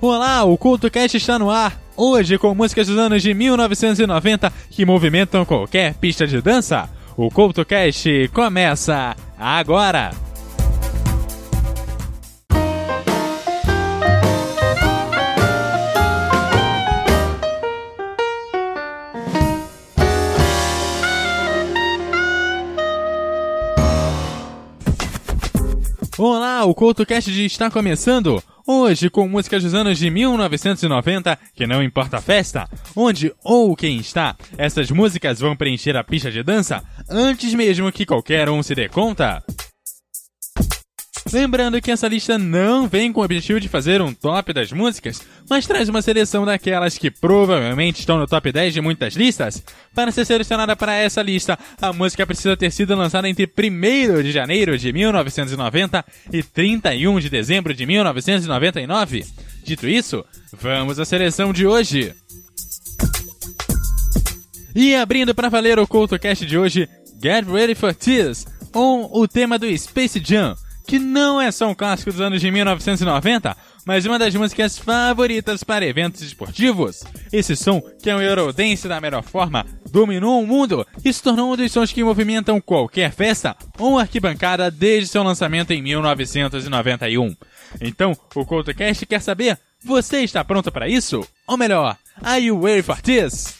Olá, o CultoCast está no ar. Hoje com músicas dos anos de 1990 que movimentam qualquer pista de dança. O CultoCast começa agora. Olá, o CoutoCast está começando! Hoje com músicas dos anos de 1990, que não importa a festa, onde ou quem está, essas músicas vão preencher a pista de dança antes mesmo que qualquer um se dê conta. Lembrando que essa lista não vem com o objetivo de fazer um top das músicas, mas traz uma seleção daquelas que provavelmente estão no top 10 de muitas listas. Para ser selecionada para essa lista, a música precisa ter sido lançada entre 1 de janeiro de 1990 e 31 de dezembro de 1999. Dito isso, vamos à seleção de hoje. E abrindo para valer o CultoCast de hoje, Get Ready for Tears, com o tema do Space Jam que não é só um clássico dos anos de 1990, mas uma das músicas favoritas para eventos esportivos. Esse som, que é um Eurodance da melhor forma, dominou o mundo e se tornou um dos sons que movimentam qualquer festa ou arquibancada desde seu lançamento em 1991. Então, o CoutoCast quer saber, você está pronto para isso? Ou melhor, are you ready for this?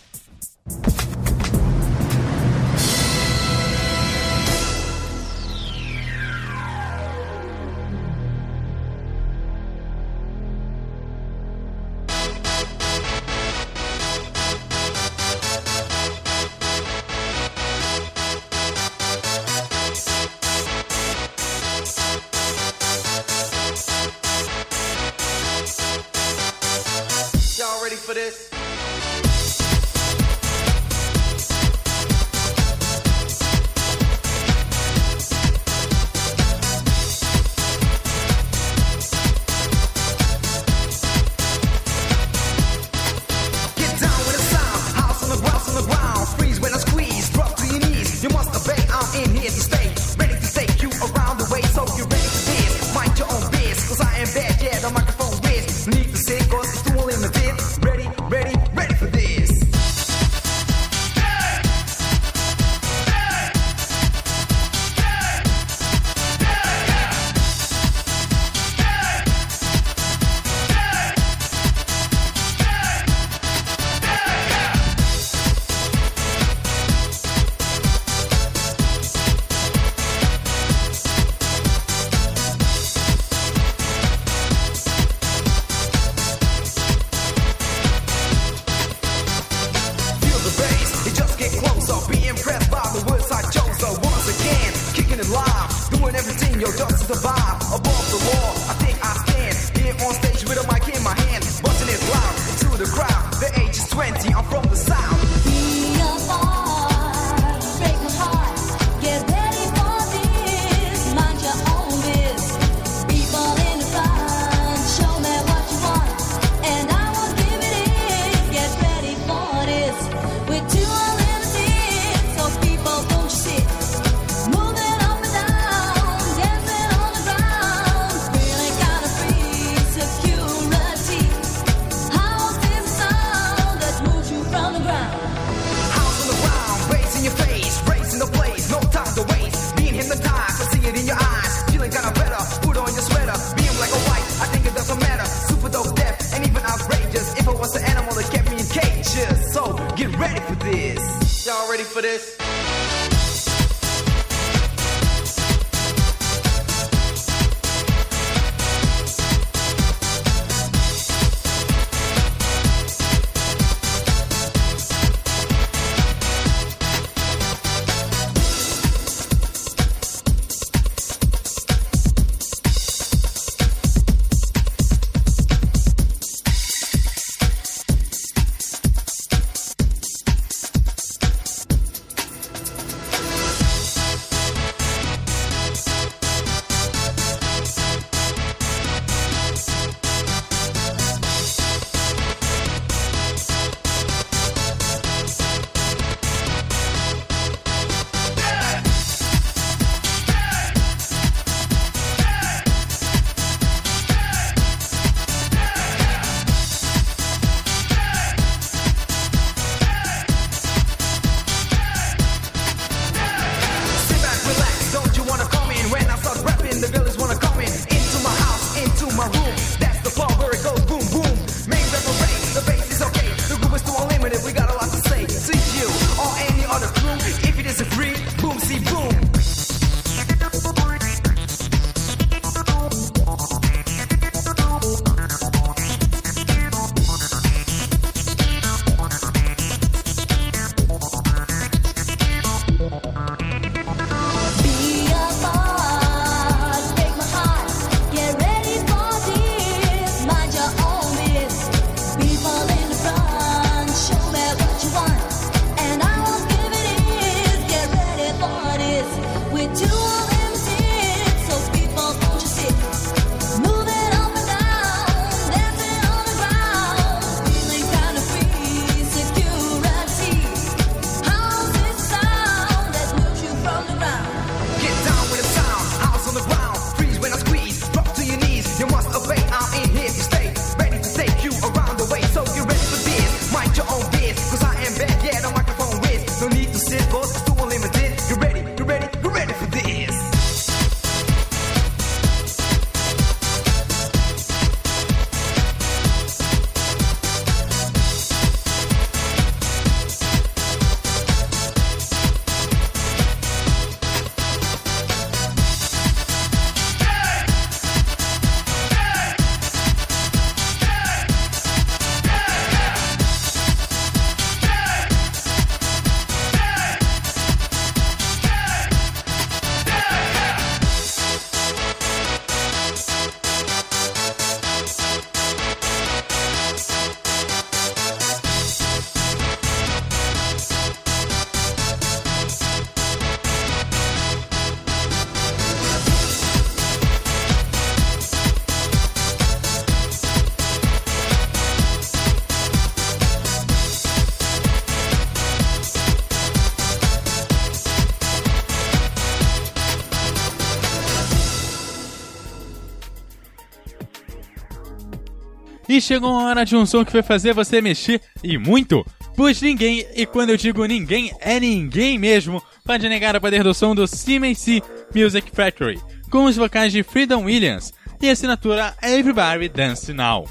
E chegou a hora de um som que vai fazer você mexer e muito. Pois ninguém, e quando eu digo ninguém, é ninguém mesmo, pode negar o poder do som do CMC Music Factory, com os vocais de Freedom Williams e a assinatura Everybody Dance Now.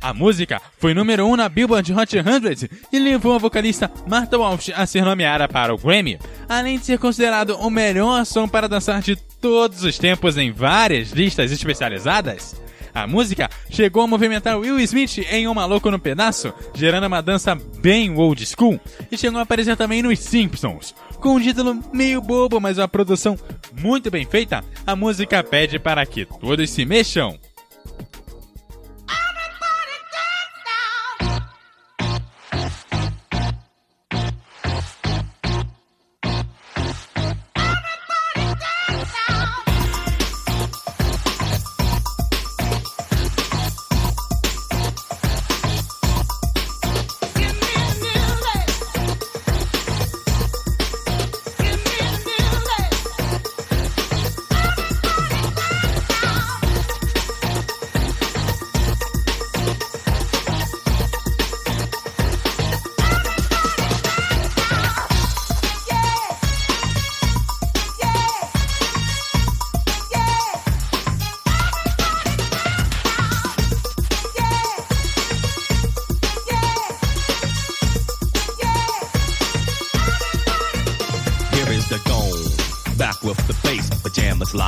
A música foi número 1 um na Billboard Hot 100 e levou a vocalista Martha Walsh a ser nomeada para o Grammy, além de ser considerado o melhor som para dançar de todos os tempos em várias listas especializadas. A música chegou a movimentar Will Smith em Um Maluco no Pedaço, gerando uma dança bem old school, e chegou a aparecer também nos Simpsons. Com um título meio bobo, mas uma produção muito bem feita, a música pede para que todos se mexam.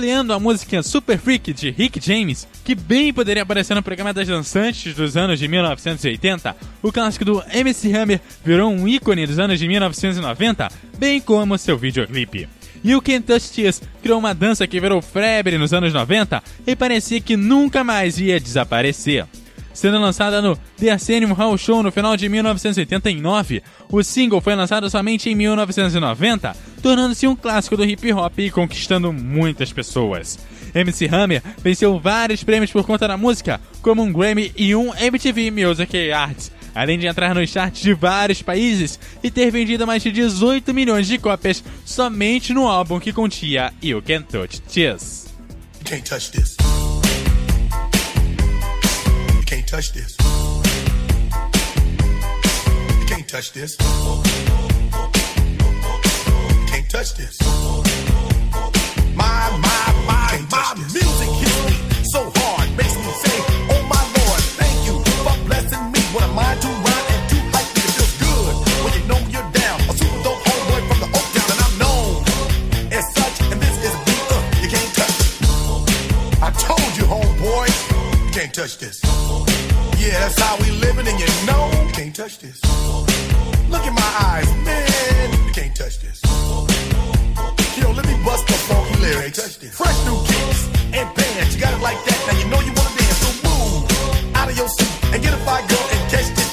Sampleando a música Super Freak de Rick James, que bem poderia aparecer no programa das dançantes dos anos de 1980, o clássico do MC Hammer virou um ícone dos anos de 1990, bem como seu videoclipe. E o Can't Touch criou uma dança que virou febre nos anos 90 e parecia que nunca mais ia desaparecer. Sendo lançada no The Arsenio Hall Show no final de 1989, o single foi lançado somente em 1990, tornando-se um clássico do hip hop e conquistando muitas pessoas. MC Hammer venceu vários prêmios por conta da música, como um Grammy e um MTV Music Arts, além de entrar nos charts de vários países e ter vendido mais de 18 milhões de cópias somente no álbum que continha You Can't Touch This. Touch this. You can't touch this. You can't touch this. You can't touch this. My, my, my, my music hits me so hard, makes me say, Oh my Lord, thank you for blessing me. What am I to rhyme and to hype me? It feels good when you know you're down. A super dope homeboy from the Oak Town, and I'm known as such. And this is beat uh, you can't touch. I told you, homeboy, you can't touch this. Yeah, that's how we living, and you know you can't touch this. Look in my eyes, man, you can't touch this. Yo, let me bust the funky lyrics. Fresh new kicks and bands, you got it like that. Now you know you wanna dance, so move out of your seat and get a fire girl and catch this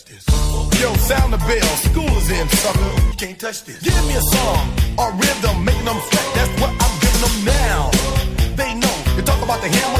touch this. Yo, sound the bell. School is in, sucker. You can't touch this. Give me a song or rhythm, making them sweat. That's what I'm giving them now. They know. You talk about the hammer,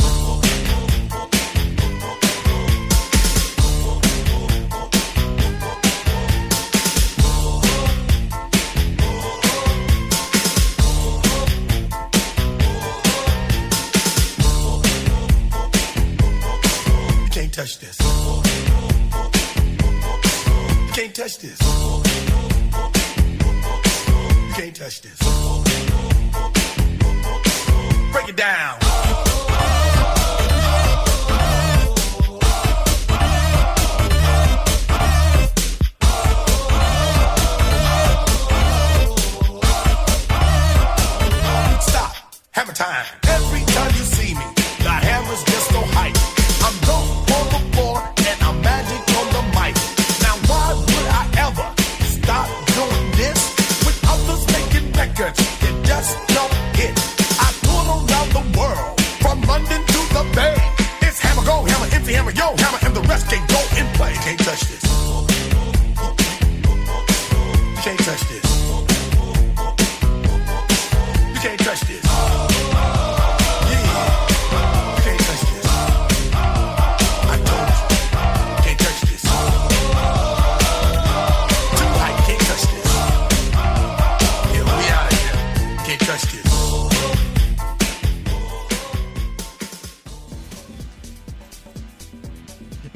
Touch this. Can't touch this. Can't touch this. Break it down. Records that just don't hit? I tour around the world from London to the Bay. It's hammer go hammer empty hammer yo hammer and the rest can go and play. Can't touch this. You can't touch this.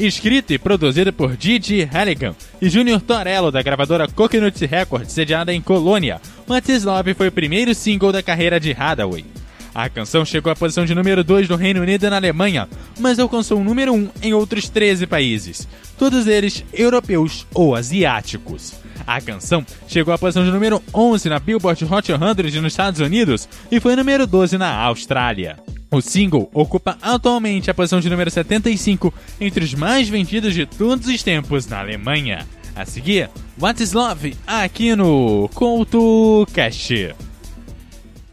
E Escrito e produzido por Didi Halligan e Junior Torello, da gravadora Coconut Records, sediada em Colônia, What Is Love foi o primeiro single da carreira de Hathaway. A canção chegou à posição de número 2 no Reino Unido e na Alemanha, mas alcançou o número 1 um em outros 13 países, todos eles europeus ou asiáticos. A canção chegou à posição de número 11 na Billboard Hot 100 nos Estados Unidos e foi número 12 na Austrália. O single ocupa atualmente a posição de número 75 entre os mais vendidos de todos os tempos na Alemanha. A seguir, What is Love aqui no CoutoCast.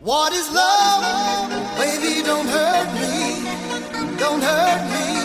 What is love? Baby, don't hurt me. Don't hurt me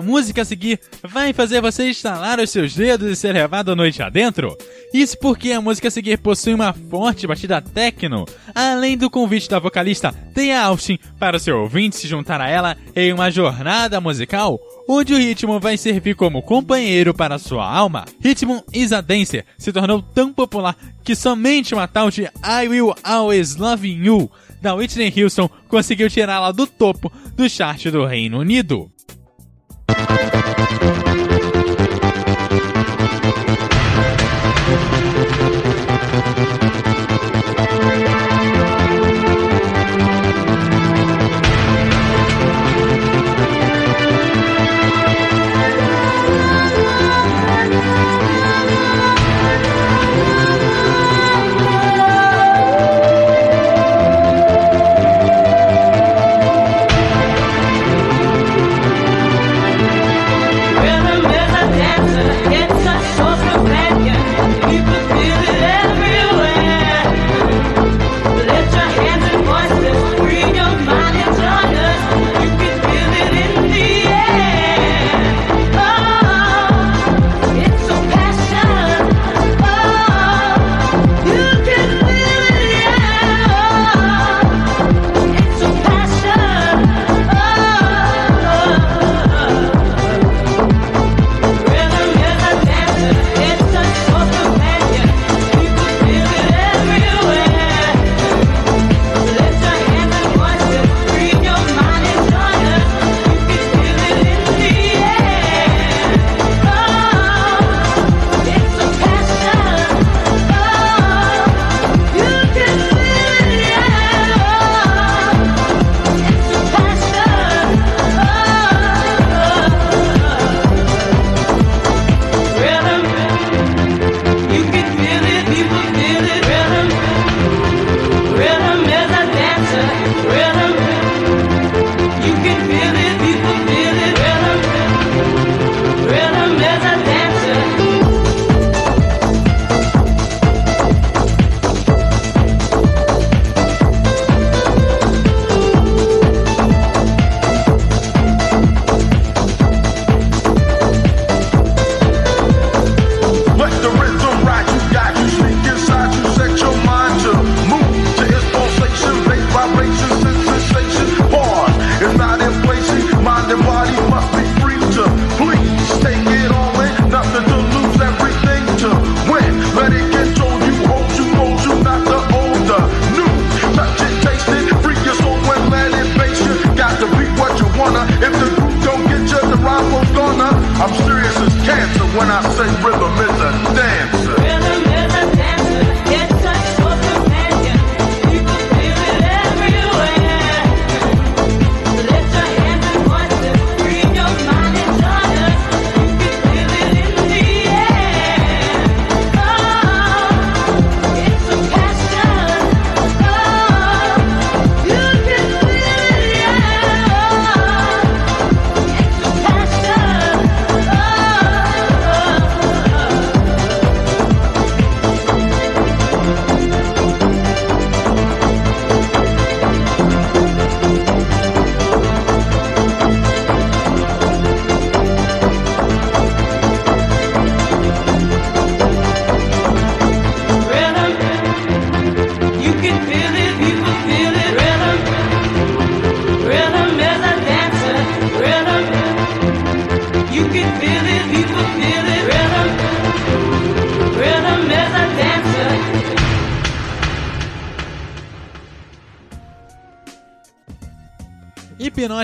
A música a seguir vai fazer você estalar os seus dedos e ser levado à noite adentro? Isso porque a música a seguir possui uma forte batida techno, além do convite da vocalista Thea Austin para o seu ouvinte se juntar a ela em uma jornada musical onde o ritmo vai servir como companheiro para sua alma. Ritmo is a Dancer se tornou tão popular que somente uma tal de I Will Always Love You da Whitney Houston conseguiu tirá-la do topo do chart do Reino Unido. Rhythm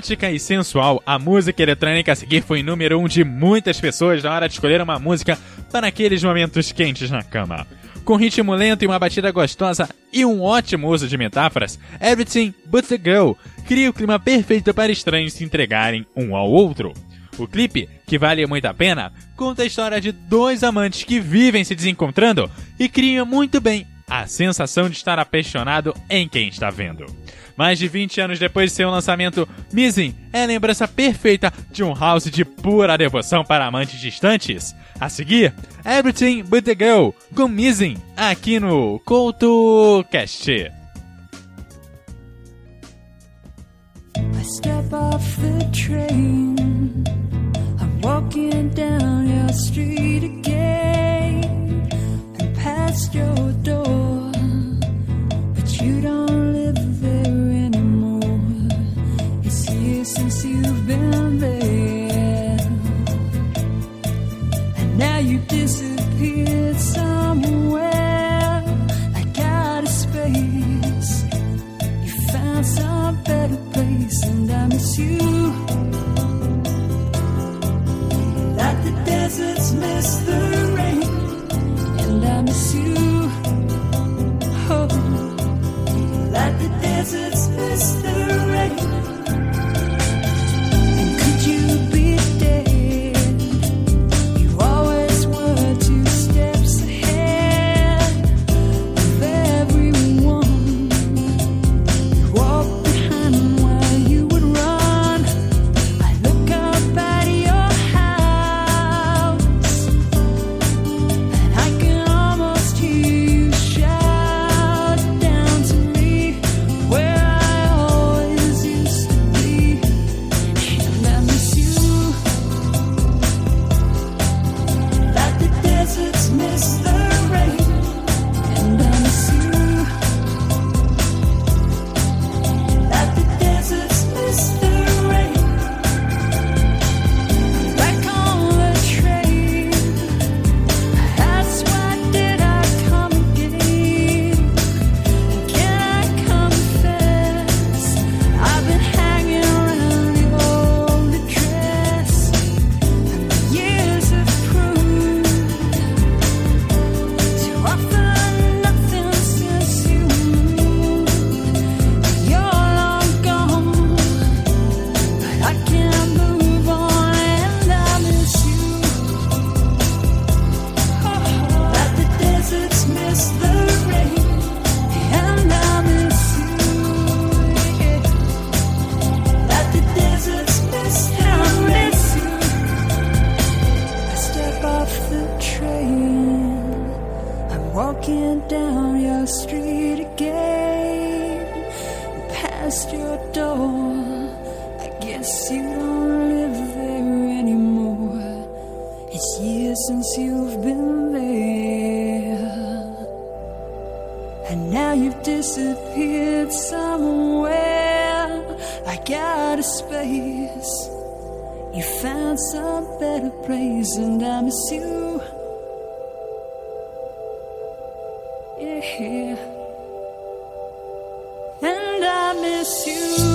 E sensual, a música eletrônica a seguir foi número um de muitas pessoas na hora de escolher uma música para aqueles momentos quentes na cama. Com ritmo lento e uma batida gostosa e um ótimo uso de metáforas, Everything But The Girl cria o clima perfeito para estranhos se entregarem um ao outro. O clipe, que vale muito a pena, conta a história de dois amantes que vivem se desencontrando e criam muito bem a sensação de estar apaixonado em quem está vendo. Mais de 20 anos depois de seu lançamento, Missing é a lembrança perfeita de um house de pura devoção para amantes distantes. A seguir, Everything But The Girl, com Missing, aqui no CoutoCast. step off the train. I'm walking down your street again. past your door, but you don't live there anymore. It's years since you've been there, and now you've disappeared somewhere like out of space. You found some better place, and I miss you. Like the deserts miss the desert mystery. to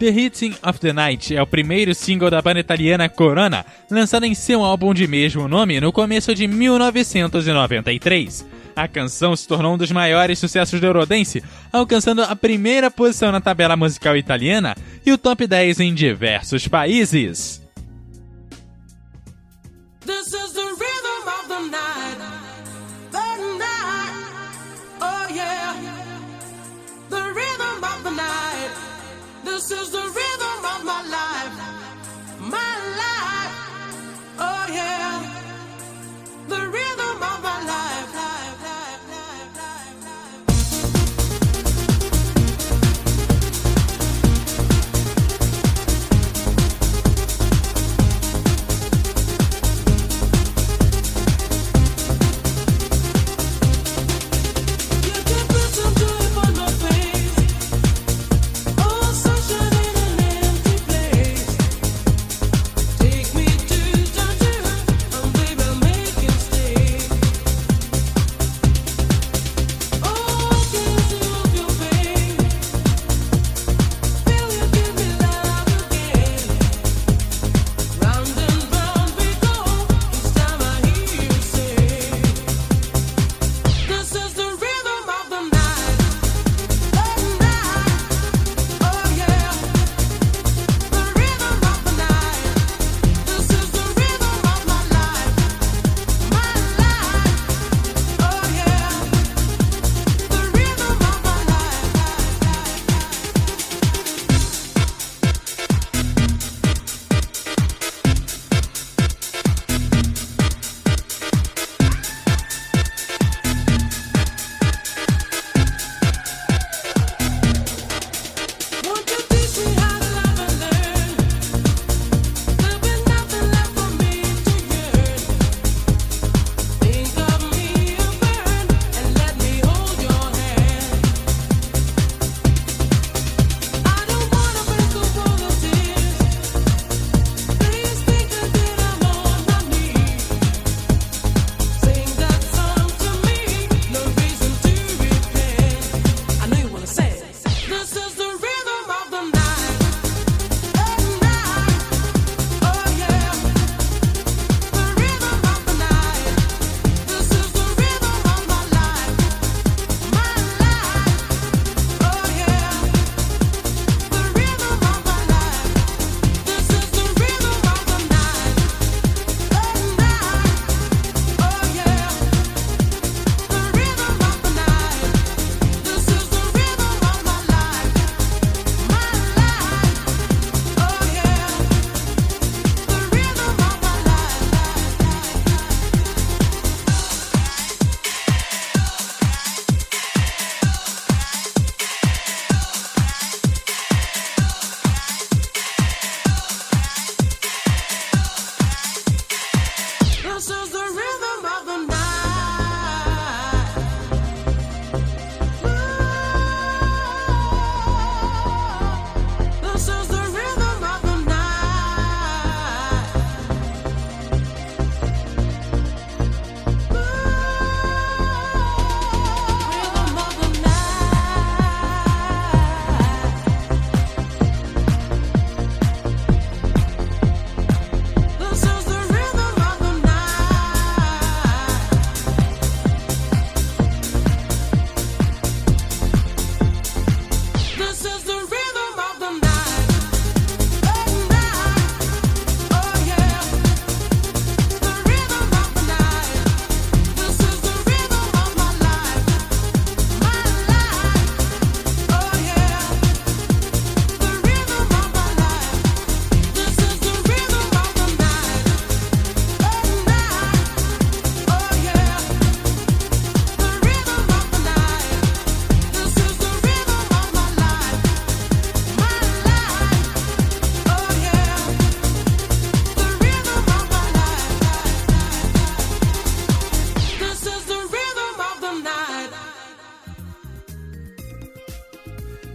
The Hitting of the Night é o primeiro single da banda italiana Corona, lançado em seu álbum de mesmo nome no começo de 1993. A canção se tornou um dos maiores sucessos do Eurodance, alcançando a primeira posição na tabela musical italiana e o top 10 em diversos países. This is the rhythm of my life. My life. Oh, yeah. The rhythm.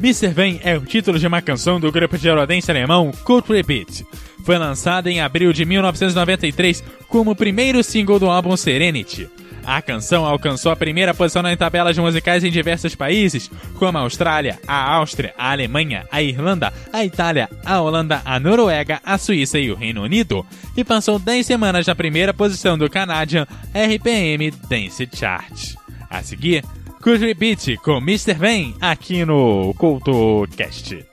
Mr. Vain é o título de uma canção do grupo de eurodance alemão Cult Repeat. Foi lançada em abril de 1993 como o primeiro single do álbum Serenity. A canção alcançou a primeira posição em tabelas musicais em diversos países, como a Austrália, a Áustria, a Alemanha, a Irlanda, a Itália, a Holanda, a Noruega, a Suíça e o Reino Unido, e passou 10 semanas na primeira posição do Canadian RPM Dance Chart. A seguir, Could Repeat com Mr. Vain aqui no CoutoCast.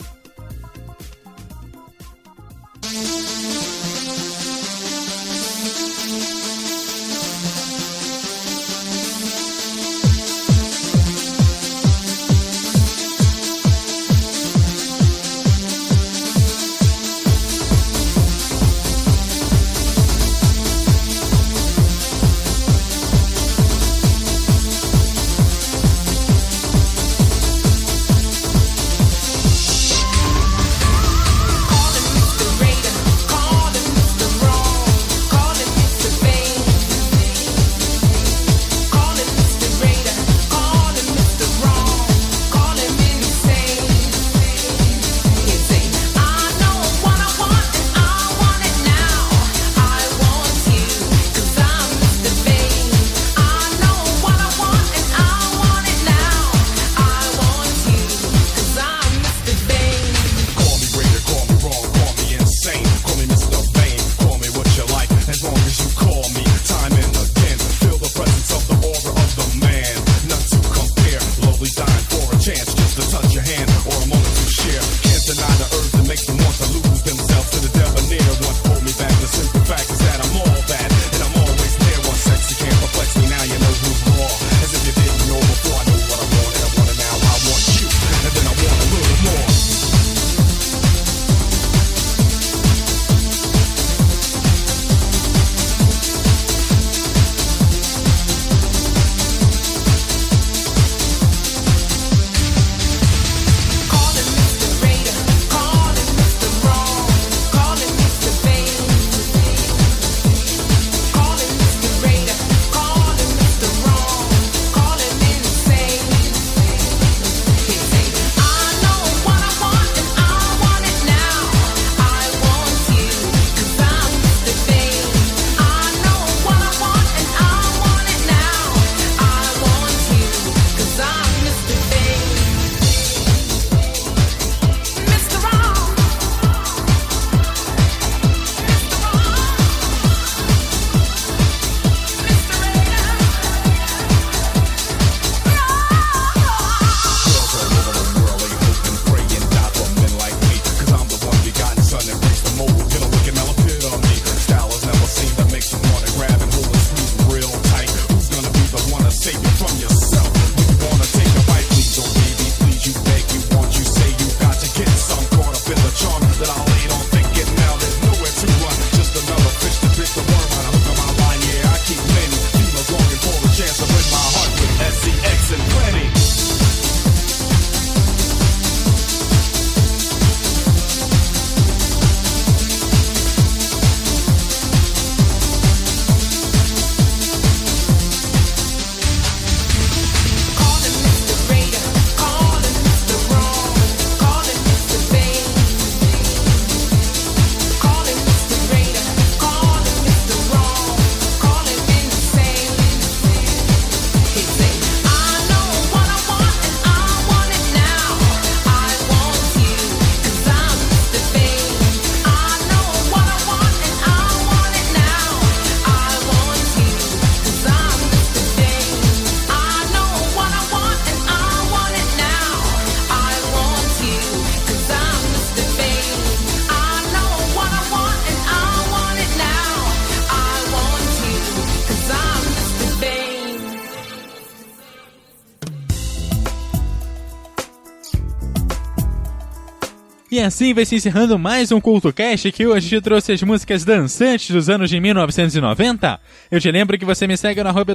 E assim vai se encerrando mais um CultoCast que hoje trouxe as músicas dançantes dos anos de 1990. Eu te lembro que você me segue no arroba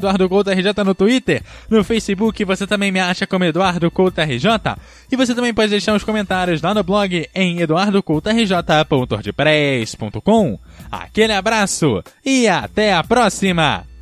no Twitter, no Facebook você também me acha como Eduardo e você também pode deixar os comentários lá no blog em eduardocoutorj.wordpress.com. Aquele abraço e até a próxima!